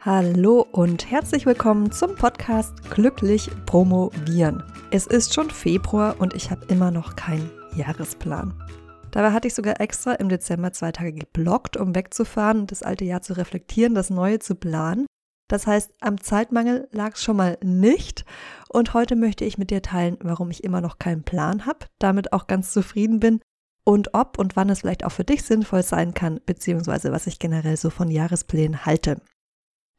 Hallo und herzlich willkommen zum Podcast Glücklich Promovieren. Es ist schon Februar und ich habe immer noch keinen Jahresplan. Dabei hatte ich sogar extra im Dezember zwei Tage geblockt, um wegzufahren und das alte Jahr zu reflektieren, das neue zu planen. Das heißt, am Zeitmangel lag es schon mal nicht. Und heute möchte ich mit dir teilen, warum ich immer noch keinen Plan habe, damit auch ganz zufrieden bin und ob und wann es vielleicht auch für dich sinnvoll sein kann, beziehungsweise was ich generell so von Jahresplänen halte.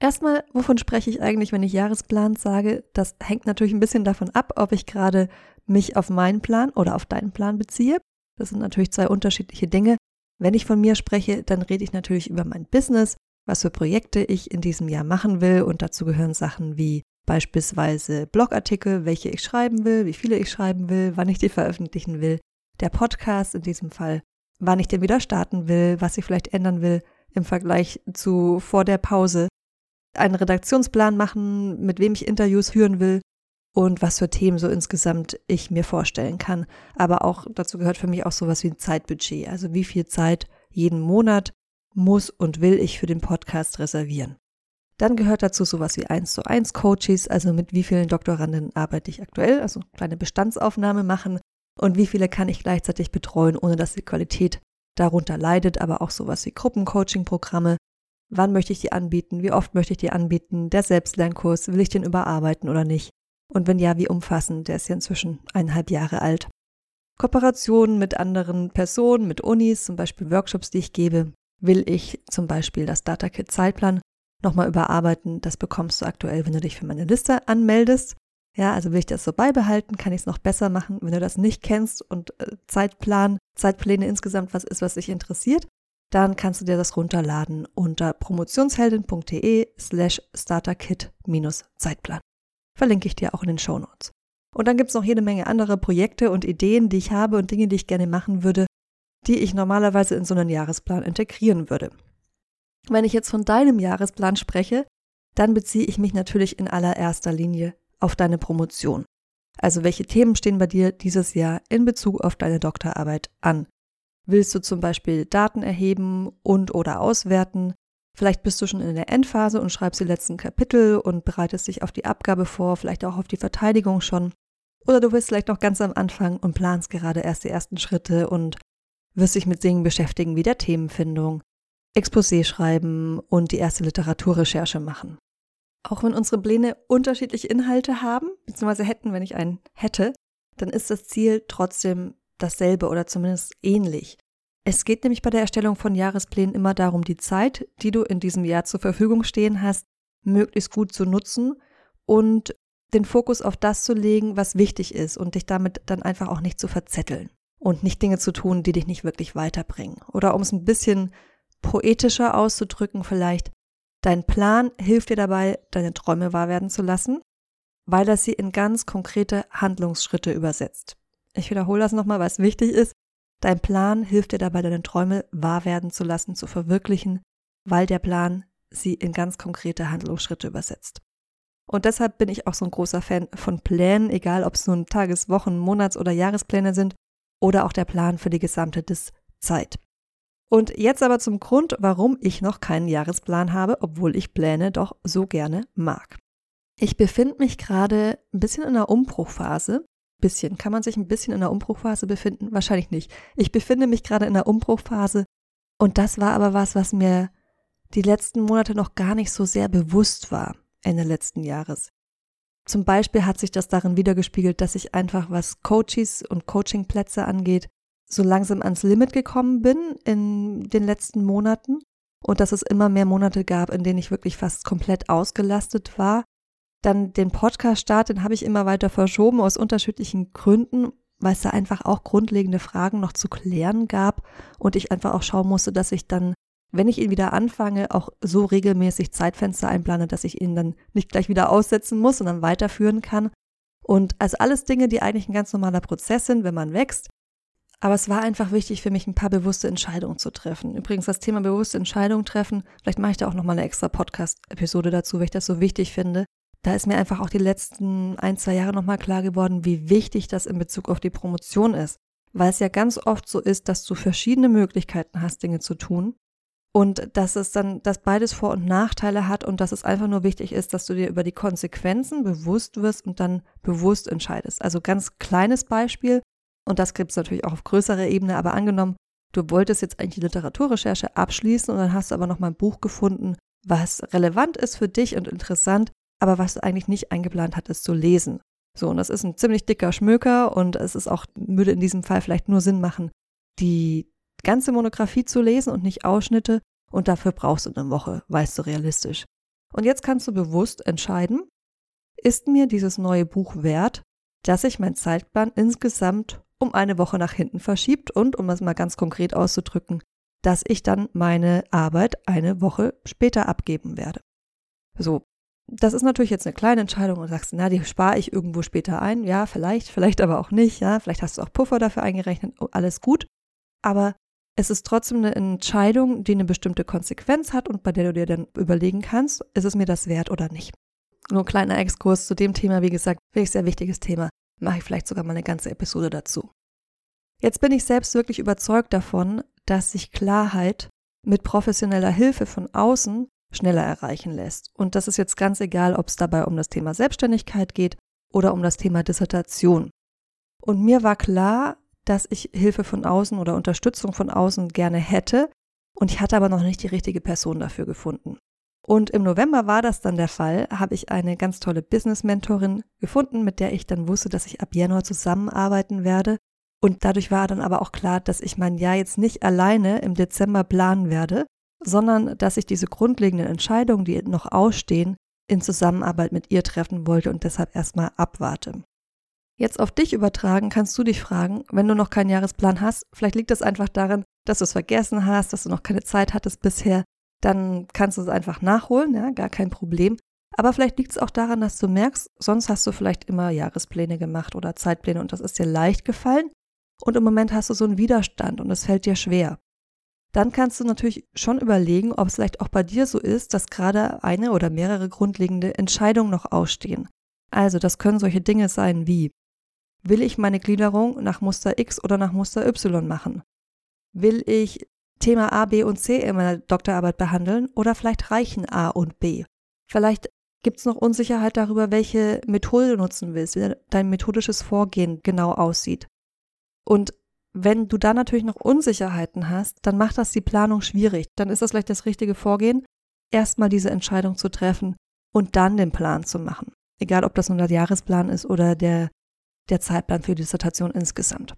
Erstmal, wovon spreche ich eigentlich, wenn ich Jahresplan sage? Das hängt natürlich ein bisschen davon ab, ob ich gerade mich auf meinen Plan oder auf deinen Plan beziehe. Das sind natürlich zwei unterschiedliche Dinge. Wenn ich von mir spreche, dann rede ich natürlich über mein Business, was für Projekte ich in diesem Jahr machen will und dazu gehören Sachen wie beispielsweise Blogartikel, welche ich schreiben will, wie viele ich schreiben will, wann ich die veröffentlichen will, der Podcast in diesem Fall, wann ich den wieder starten will, was ich vielleicht ändern will im Vergleich zu vor der Pause, einen Redaktionsplan machen, mit wem ich Interviews führen will und was für Themen so insgesamt ich mir vorstellen kann. Aber auch dazu gehört für mich auch sowas wie ein Zeitbudget. Also wie viel Zeit jeden Monat muss und will ich für den Podcast reservieren. Dann gehört dazu sowas wie 1 zu 1 Coaches, also mit wie vielen Doktoranden arbeite ich aktuell, also kleine Bestandsaufnahme machen und wie viele kann ich gleichzeitig betreuen, ohne dass die Qualität darunter leidet, aber auch sowas wie Gruppencoaching-Programme, Wann möchte ich die anbieten? Wie oft möchte ich die anbieten? Der Selbstlernkurs, will ich den überarbeiten oder nicht? Und wenn ja, wie umfassend? Der ist ja inzwischen eineinhalb Jahre alt. Kooperationen mit anderen Personen, mit Unis, zum Beispiel Workshops, die ich gebe, will ich zum Beispiel das DataKit Zeitplan nochmal überarbeiten. Das bekommst du aktuell, wenn du dich für meine Liste anmeldest. Ja, also will ich das so beibehalten, kann ich es noch besser machen. Wenn du das nicht kennst und äh, Zeitplan, Zeitpläne insgesamt was ist, was dich interessiert, dann kannst du dir das runterladen unter promotionsheldin.de slash starterkit-zeitplan. Verlinke ich dir auch in den Show Notes. Und dann gibt es noch jede Menge andere Projekte und Ideen, die ich habe und Dinge, die ich gerne machen würde, die ich normalerweise in so einen Jahresplan integrieren würde. Wenn ich jetzt von deinem Jahresplan spreche, dann beziehe ich mich natürlich in allererster Linie auf deine Promotion. Also welche Themen stehen bei dir dieses Jahr in Bezug auf deine Doktorarbeit an? Willst du zum Beispiel Daten erheben und oder auswerten? Vielleicht bist du schon in der Endphase und schreibst die letzten Kapitel und bereitest dich auf die Abgabe vor, vielleicht auch auf die Verteidigung schon. Oder du bist vielleicht noch ganz am Anfang und planst gerade erst die ersten Schritte und wirst dich mit Dingen beschäftigen wie der Themenfindung, Exposé schreiben und die erste Literaturrecherche machen. Auch wenn unsere Pläne unterschiedliche Inhalte haben, beziehungsweise hätten, wenn ich einen hätte, dann ist das Ziel trotzdem dasselbe oder zumindest ähnlich. Es geht nämlich bei der Erstellung von Jahresplänen immer darum, die Zeit, die du in diesem Jahr zur Verfügung stehen hast, möglichst gut zu nutzen und den Fokus auf das zu legen, was wichtig ist und dich damit dann einfach auch nicht zu verzetteln und nicht Dinge zu tun, die dich nicht wirklich weiterbringen. Oder um es ein bisschen poetischer auszudrücken vielleicht, dein Plan hilft dir dabei, deine Träume wahr werden zu lassen, weil er sie in ganz konkrete Handlungsschritte übersetzt. Ich wiederhole das nochmal, weil es wichtig ist. Dein Plan hilft dir dabei, deine Träume wahr werden zu lassen, zu verwirklichen, weil der Plan sie in ganz konkrete Handlungsschritte übersetzt. Und deshalb bin ich auch so ein großer Fan von Plänen, egal ob es nun Tages-, Wochen-, Monats- oder Jahrespläne sind oder auch der Plan für die gesamte Zeit. Und jetzt aber zum Grund, warum ich noch keinen Jahresplan habe, obwohl ich Pläne doch so gerne mag. Ich befinde mich gerade ein bisschen in einer Umbruchphase bisschen. Kann man sich ein bisschen in der Umbruchphase befinden? Wahrscheinlich nicht. Ich befinde mich gerade in der Umbruchphase und das war aber was, was mir die letzten Monate noch gar nicht so sehr bewusst war, Ende letzten Jahres. Zum Beispiel hat sich das darin wiedergespiegelt, dass ich einfach, was Coaches und Coachingplätze angeht, so langsam ans Limit gekommen bin in den letzten Monaten und dass es immer mehr Monate gab, in denen ich wirklich fast komplett ausgelastet war dann den Podcast-Start, den habe ich immer weiter verschoben aus unterschiedlichen Gründen, weil es da einfach auch grundlegende Fragen noch zu klären gab und ich einfach auch schauen musste, dass ich dann, wenn ich ihn wieder anfange, auch so regelmäßig Zeitfenster einplane, dass ich ihn dann nicht gleich wieder aussetzen muss, sondern weiterführen kann. Und also alles Dinge, die eigentlich ein ganz normaler Prozess sind, wenn man wächst. Aber es war einfach wichtig für mich, ein paar bewusste Entscheidungen zu treffen. Übrigens, das Thema bewusste Entscheidungen treffen, vielleicht mache ich da auch nochmal eine extra Podcast-Episode dazu, weil ich das so wichtig finde da ist mir einfach auch die letzten ein, zwei Jahre nochmal klar geworden, wie wichtig das in Bezug auf die Promotion ist. Weil es ja ganz oft so ist, dass du verschiedene Möglichkeiten hast, Dinge zu tun. und dass es dann, dass beides Vor- und Nachteile hat und dass es einfach nur wichtig ist, dass du dir über die Konsequenzen bewusst wirst und dann bewusst entscheidest. Also ganz kleines Beispiel und das gibt es natürlich auch auf größerer Ebene, aber angenommen, du wolltest jetzt eigentlich die Literaturrecherche abschließen und dann hast du aber noch mal ein Buch gefunden, was relevant ist für dich und interessant, aber was du eigentlich nicht eingeplant hattest zu lesen. So, und das ist ein ziemlich dicker Schmöker und es ist auch, würde in diesem Fall vielleicht nur Sinn machen, die ganze Monographie zu lesen und nicht Ausschnitte und dafür brauchst du eine Woche, weißt du realistisch. Und jetzt kannst du bewusst entscheiden, ist mir dieses neue Buch wert, dass ich meinen Zeitplan insgesamt um eine Woche nach hinten verschiebt und, um es mal ganz konkret auszudrücken, dass ich dann meine Arbeit eine Woche später abgeben werde. So, das ist natürlich jetzt eine kleine Entscheidung und sagst, na, die spare ich irgendwo später ein. Ja, vielleicht, vielleicht aber auch nicht. Ja, vielleicht hast du auch Puffer dafür eingerechnet. Oh, alles gut. Aber es ist trotzdem eine Entscheidung, die eine bestimmte Konsequenz hat und bei der du dir dann überlegen kannst, ist es mir das wert oder nicht. Nur ein kleiner Exkurs zu dem Thema, wie gesagt, finde ich sehr wichtiges Thema. Mache ich vielleicht sogar mal eine ganze Episode dazu. Jetzt bin ich selbst wirklich überzeugt davon, dass sich Klarheit mit professioneller Hilfe von außen schneller erreichen lässt. Und das ist jetzt ganz egal, ob es dabei um das Thema Selbstständigkeit geht oder um das Thema Dissertation. Und mir war klar, dass ich Hilfe von außen oder Unterstützung von außen gerne hätte und ich hatte aber noch nicht die richtige Person dafür gefunden. Und im November war das dann der Fall, habe ich eine ganz tolle Business-Mentorin gefunden, mit der ich dann wusste, dass ich ab Januar zusammenarbeiten werde. Und dadurch war dann aber auch klar, dass ich mein Jahr jetzt nicht alleine im Dezember planen werde, sondern dass ich diese grundlegenden Entscheidungen, die noch ausstehen, in Zusammenarbeit mit ihr treffen wollte und deshalb erstmal abwarte. Jetzt auf dich übertragen kannst du dich fragen, wenn du noch keinen Jahresplan hast, vielleicht liegt es einfach daran, dass du es vergessen hast, dass du noch keine Zeit hattest bisher, dann kannst du es einfach nachholen, ja, gar kein Problem. Aber vielleicht liegt es auch daran, dass du merkst, sonst hast du vielleicht immer Jahrespläne gemacht oder Zeitpläne und das ist dir leicht gefallen und im Moment hast du so einen Widerstand und es fällt dir schwer dann kannst du natürlich schon überlegen, ob es vielleicht auch bei dir so ist, dass gerade eine oder mehrere grundlegende Entscheidungen noch ausstehen. Also das können solche Dinge sein wie, will ich meine Gliederung nach Muster X oder nach Muster Y machen? Will ich Thema A, B und C in meiner Doktorarbeit behandeln oder vielleicht reichen A und B? Vielleicht gibt es noch Unsicherheit darüber, welche Methode du nutzen willst, wie dein methodisches Vorgehen genau aussieht. Und wenn du da natürlich noch Unsicherheiten hast, dann macht das die Planung schwierig. Dann ist das vielleicht das richtige Vorgehen, erstmal diese Entscheidung zu treffen und dann den Plan zu machen. Egal, ob das nun der Jahresplan ist oder der, der Zeitplan für die Dissertation insgesamt.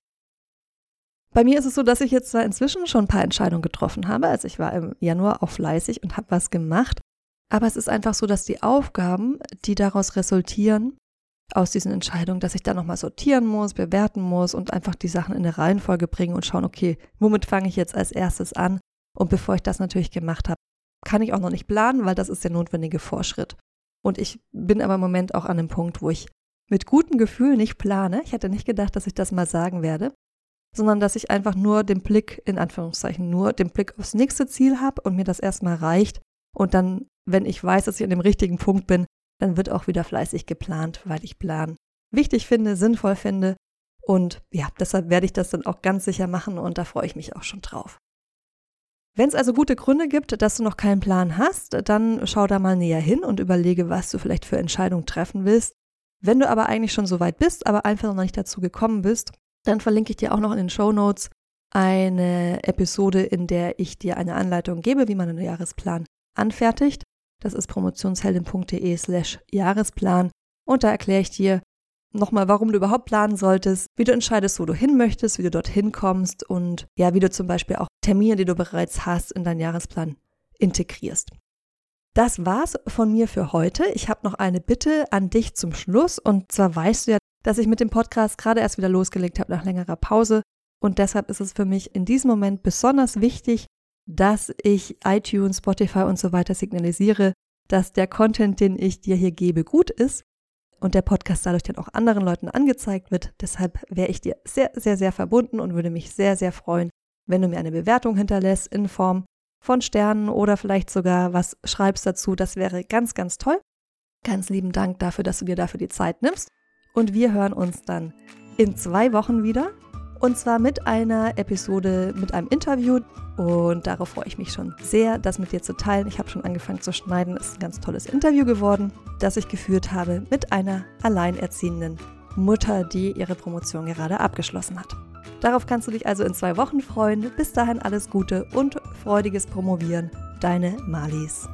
Bei mir ist es so, dass ich jetzt zwar inzwischen schon ein paar Entscheidungen getroffen habe. Also ich war im Januar auch fleißig und habe was gemacht. Aber es ist einfach so, dass die Aufgaben, die daraus resultieren, aus diesen Entscheidungen, dass ich dann nochmal sortieren muss, bewerten muss und einfach die Sachen in eine Reihenfolge bringen und schauen, okay, womit fange ich jetzt als erstes an? Und bevor ich das natürlich gemacht habe, kann ich auch noch nicht planen, weil das ist der notwendige Vorschritt. Und ich bin aber im Moment auch an einem Punkt, wo ich mit gutem Gefühl nicht plane. Ich hätte nicht gedacht, dass ich das mal sagen werde, sondern dass ich einfach nur den Blick, in Anführungszeichen, nur den Blick aufs nächste Ziel habe und mir das erstmal reicht. Und dann, wenn ich weiß, dass ich an dem richtigen Punkt bin, dann wird auch wieder fleißig geplant, weil ich Plan wichtig finde, sinnvoll finde. Und ja, deshalb werde ich das dann auch ganz sicher machen und da freue ich mich auch schon drauf. Wenn es also gute Gründe gibt, dass du noch keinen Plan hast, dann schau da mal näher hin und überlege, was du vielleicht für Entscheidungen treffen willst. Wenn du aber eigentlich schon so weit bist, aber einfach noch nicht dazu gekommen bist, dann verlinke ich dir auch noch in den Show Notes eine Episode, in der ich dir eine Anleitung gebe, wie man einen Jahresplan anfertigt. Das ist promotionsheldin.de slash Jahresplan. Und da erkläre ich dir nochmal, warum du überhaupt planen solltest, wie du entscheidest, wo du hin möchtest, wie du dorthin kommst und ja, wie du zum Beispiel auch Termine, die du bereits hast, in deinen Jahresplan integrierst. Das war's von mir für heute. Ich habe noch eine Bitte an dich zum Schluss. Und zwar weißt du ja, dass ich mit dem Podcast gerade erst wieder losgelegt habe nach längerer Pause. Und deshalb ist es für mich in diesem Moment besonders wichtig, dass ich iTunes, Spotify und so weiter signalisiere, dass der Content, den ich dir hier gebe, gut ist und der Podcast dadurch dann auch anderen Leuten angezeigt wird. Deshalb wäre ich dir sehr, sehr, sehr verbunden und würde mich sehr, sehr freuen, wenn du mir eine Bewertung hinterlässt in Form von Sternen oder vielleicht sogar was schreibst dazu. Das wäre ganz, ganz toll. Ganz lieben Dank dafür, dass du dir dafür die Zeit nimmst. Und wir hören uns dann in zwei Wochen wieder Und zwar mit einer Episode, mit einem Interview. Und darauf freue ich mich schon sehr, das mit dir zu teilen. Ich habe schon angefangen zu schneiden. Es ist ein ganz tolles Interview geworden, das ich geführt habe mit einer alleinerziehenden Mutter, die ihre Promotion gerade abgeschlossen hat. Darauf kannst du dich also in zwei Wochen freuen. Bis dahin alles Gute und freudiges Promovieren. Deine Malis.